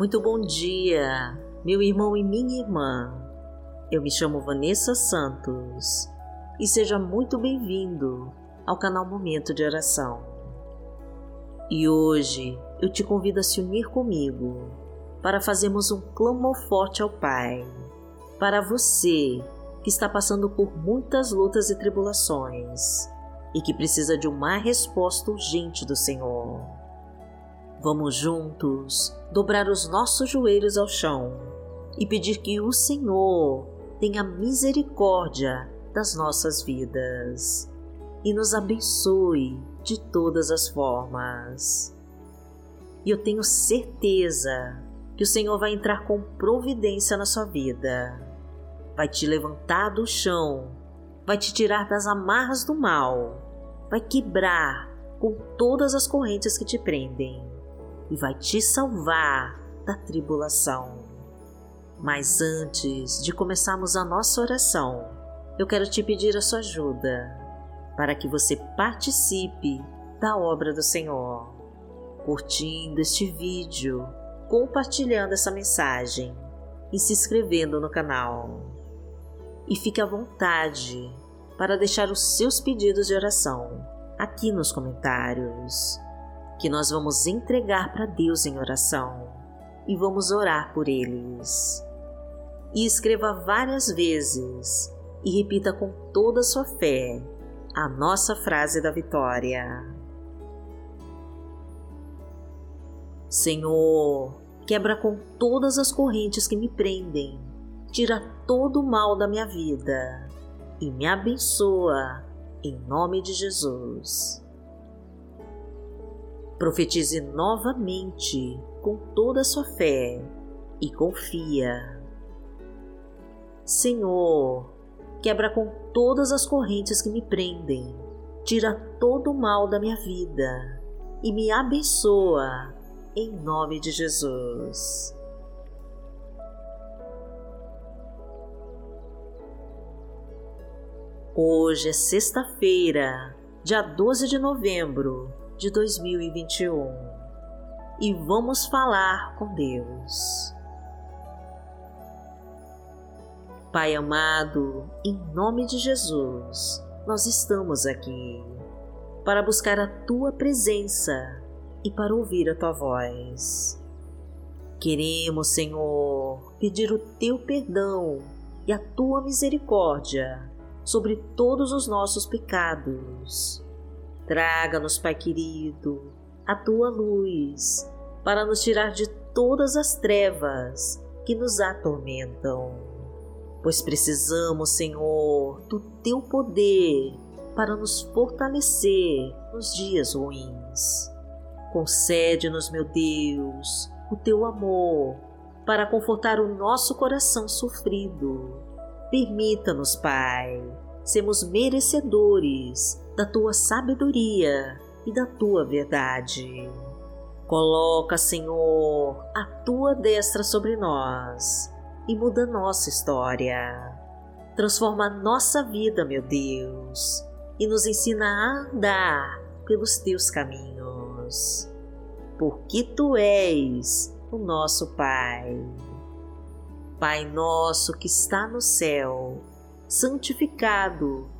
Muito bom dia, meu irmão e minha irmã. Eu me chamo Vanessa Santos e seja muito bem-vindo ao canal Momento de Oração. E hoje eu te convido a se unir comigo para fazermos um clamor forte ao Pai, para você que está passando por muitas lutas e tribulações e que precisa de uma resposta urgente do Senhor. Vamos juntos dobrar os nossos joelhos ao chão e pedir que o Senhor tenha misericórdia das nossas vidas e nos abençoe de todas as formas. E eu tenho certeza que o Senhor vai entrar com providência na sua vida, vai te levantar do chão, vai te tirar das amarras do mal, vai quebrar com todas as correntes que te prendem e vai te salvar da tribulação. Mas antes de começarmos a nossa oração, eu quero te pedir a sua ajuda para que você participe da obra do Senhor, curtindo este vídeo, compartilhando essa mensagem e se inscrevendo no canal. E fique à vontade para deixar os seus pedidos de oração aqui nos comentários que nós vamos entregar para Deus em oração. E vamos orar por eles. E escreva várias vezes. E repita com toda a sua fé a nossa frase da vitória. Senhor, quebra com todas as correntes que me prendem, tira todo o mal da minha vida. E me abençoa, em nome de Jesus profetize novamente com toda a sua fé e confia. Senhor, quebra com todas as correntes que me prendem, tira todo o mal da minha vida e me abençoa em nome de Jesus. Hoje é sexta-feira, dia 12 de novembro de 2021 e vamos falar com Deus. Pai amado, em nome de Jesus, nós estamos aqui para buscar a tua presença e para ouvir a tua voz. Queremos, Senhor, pedir o teu perdão e a tua misericórdia sobre todos os nossos pecados Traga-nos, Pai querido, a tua luz para nos tirar de todas as trevas que nos atormentam. Pois precisamos, Senhor, do teu poder para nos fortalecer nos dias ruins. Concede-nos, meu Deus, o teu amor para confortar o nosso coração sofrido. Permita-nos, Pai, sermos merecedores da tua sabedoria e da tua verdade. Coloca, Senhor, a tua destra sobre nós e muda nossa história. Transforma nossa vida, meu Deus, e nos ensina a andar pelos teus caminhos. Porque tu és o nosso Pai. Pai nosso que está no céu, santificado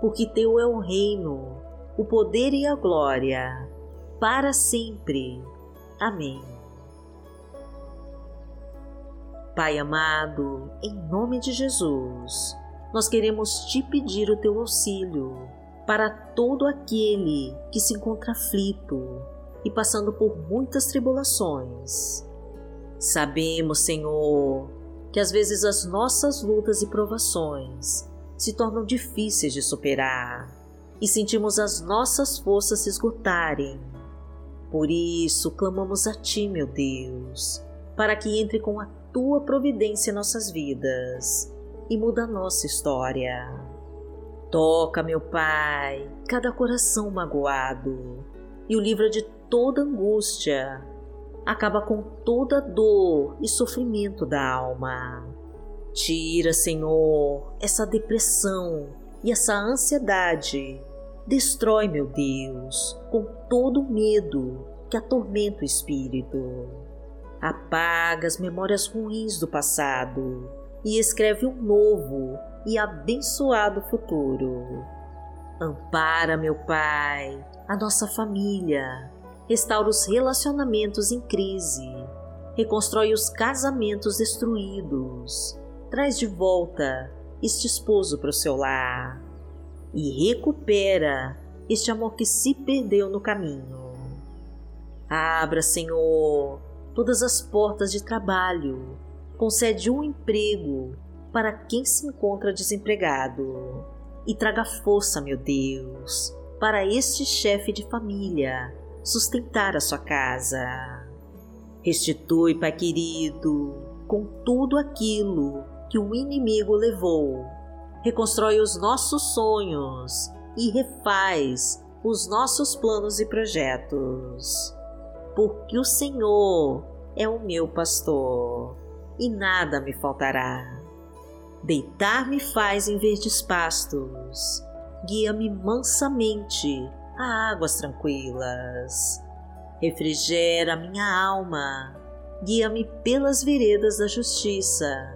porque teu é o reino, o poder e a glória, para sempre. Amém. Pai amado, em nome de Jesus, nós queremos te pedir o teu auxílio para todo aquele que se encontra aflito e passando por muitas tribulações. Sabemos, Senhor, que às vezes as nossas lutas e provações se tornam difíceis de superar e sentimos as nossas forças se esgotarem. Por isso, clamamos a Ti, meu Deus, para que entre com a tua providência em nossas vidas e muda a nossa história. Toca, meu Pai, cada coração magoado e o livra de toda angústia. Acaba com toda dor e sofrimento da alma. Tira, Senhor, essa depressão e essa ansiedade. Destrói, meu Deus, com todo o medo que atormenta o espírito. Apaga as memórias ruins do passado e escreve um novo e abençoado futuro. Ampara, meu Pai, a nossa família, restaura os relacionamentos em crise, reconstrói os casamentos destruídos, traz de volta este esposo para o seu lar e recupera este amor que se perdeu no caminho. Abra, Senhor, todas as portas de trabalho, concede um emprego para quem se encontra desempregado e traga força, meu Deus, para este chefe de família sustentar a sua casa. Restitui, Pai querido, com tudo aquilo que o inimigo levou. Reconstrói os nossos sonhos e refaz os nossos planos e projetos. Porque o Senhor é o meu pastor e nada me faltará. Deitar-me faz em verdes pastos, guia-me mansamente a águas tranquilas. Refrigera minha alma, guia-me pelas veredas da justiça,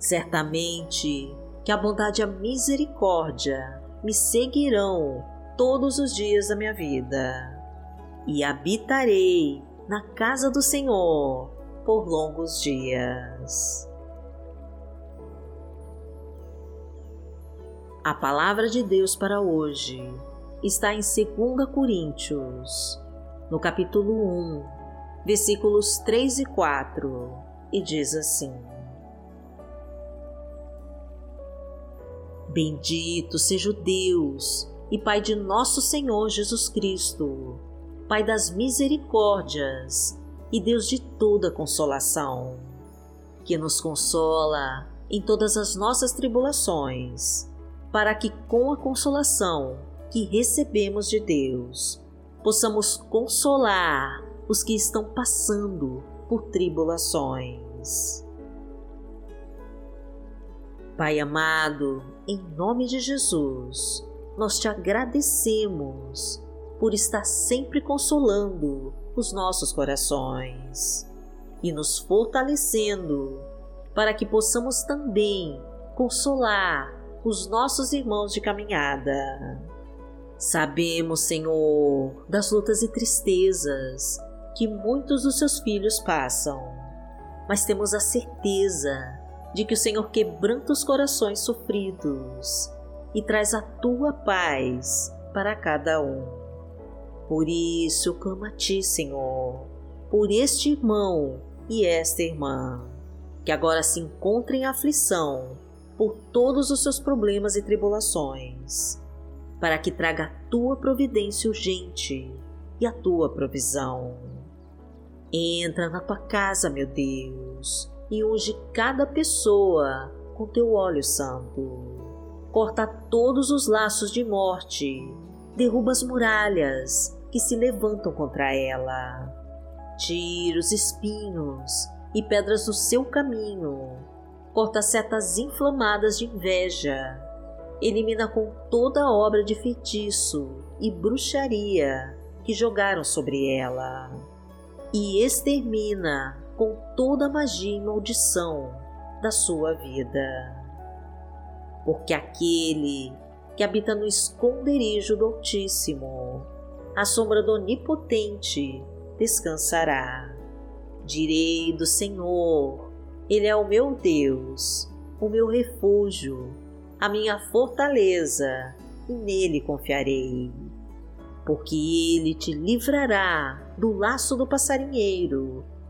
Certamente que a bondade e a misericórdia me seguirão todos os dias da minha vida, e habitarei na casa do Senhor por longos dias. A palavra de Deus para hoje está em 2 Coríntios, no capítulo 1, versículos 3 e 4, e diz assim: Bendito seja o Deus e Pai de nosso Senhor Jesus Cristo, Pai das misericórdias e Deus de toda consolação, que nos consola em todas as nossas tribulações, para que com a consolação que recebemos de Deus, possamos consolar os que estão passando por tribulações. Pai amado, em nome de Jesus, nós te agradecemos por estar sempre consolando os nossos corações e nos fortalecendo para que possamos também consolar os nossos irmãos de caminhada. Sabemos, Senhor, das lutas e tristezas que muitos dos seus filhos passam, mas temos a certeza de que o Senhor quebranta os corações sofridos e traz a tua paz para cada um. Por isso eu clamo a ti, Senhor, por este irmão e esta irmã, que agora se encontrem em aflição por todos os seus problemas e tribulações para que traga a tua providência urgente e a tua provisão. Entra na tua casa, meu Deus, e unge cada pessoa com teu óleo santo. Corta todos os laços de morte, derruba as muralhas que se levantam contra ela. Tira os espinhos e pedras do seu caminho, corta setas inflamadas de inveja elimina com toda a obra de feitiço e bruxaria que jogaram sobre ela, e extermina com toda a magia e maldição da sua vida. Porque aquele que habita no esconderijo do Altíssimo, à sombra do Onipotente, descansará. Direi do Senhor, Ele é o meu Deus, o meu refúgio, a minha fortaleza, e nele confiarei. Porque ele te livrará do laço do passarinheiro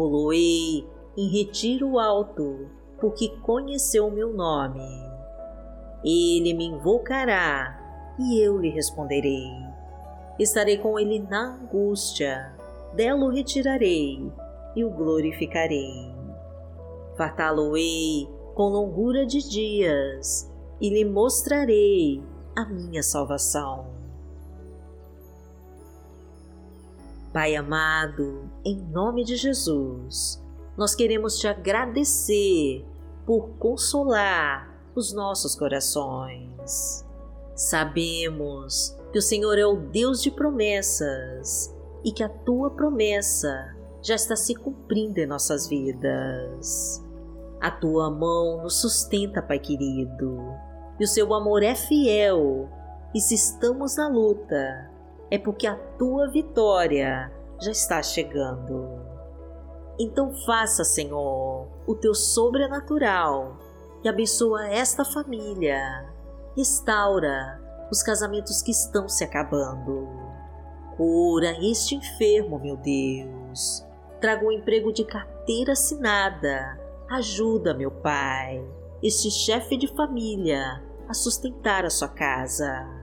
Poloei em retiro alto, porque conheceu meu nome ele me invocará e eu lhe responderei. Estarei com ele na angústia, dela o retirarei e o glorificarei. Fartá-lo-ei com longura de dias e lhe mostrarei a minha salvação. Pai amado, em nome de Jesus, nós queremos te agradecer por consolar os nossos corações. Sabemos que o Senhor é o Deus de promessas e que a tua promessa já está se cumprindo em nossas vidas. A tua mão nos sustenta, Pai querido, e o seu amor é fiel. E se estamos na luta, é porque a tua vitória já está chegando. Então faça, Senhor, o teu sobrenatural e abençoa esta família. Restaura os casamentos que estão se acabando. Cura este enfermo, meu Deus. Traga um emprego de carteira assinada. Ajuda, meu Pai, este chefe de família a sustentar a sua casa.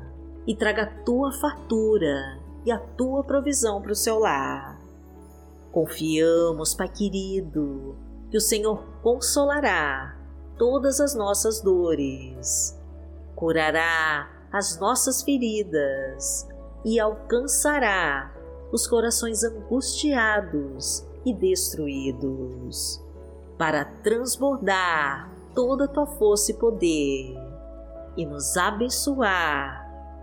E traga a tua fartura e a tua provisão para o seu lar. Confiamos, Pai querido, que o Senhor consolará todas as nossas dores, curará as nossas feridas e alcançará os corações angustiados e destruídos, para transbordar toda a tua força e poder e nos abençoar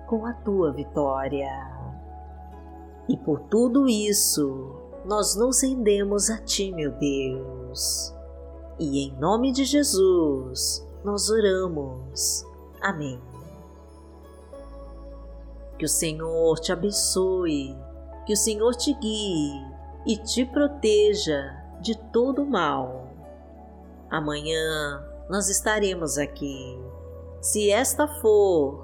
com a tua vitória. E por tudo isso, nós nos rendemos a ti, meu Deus e em nome de Jesus nós oramos. Amém. Que o Senhor te abençoe, que o Senhor te guie e te proteja de todo mal. Amanhã nós estaremos aqui, se esta for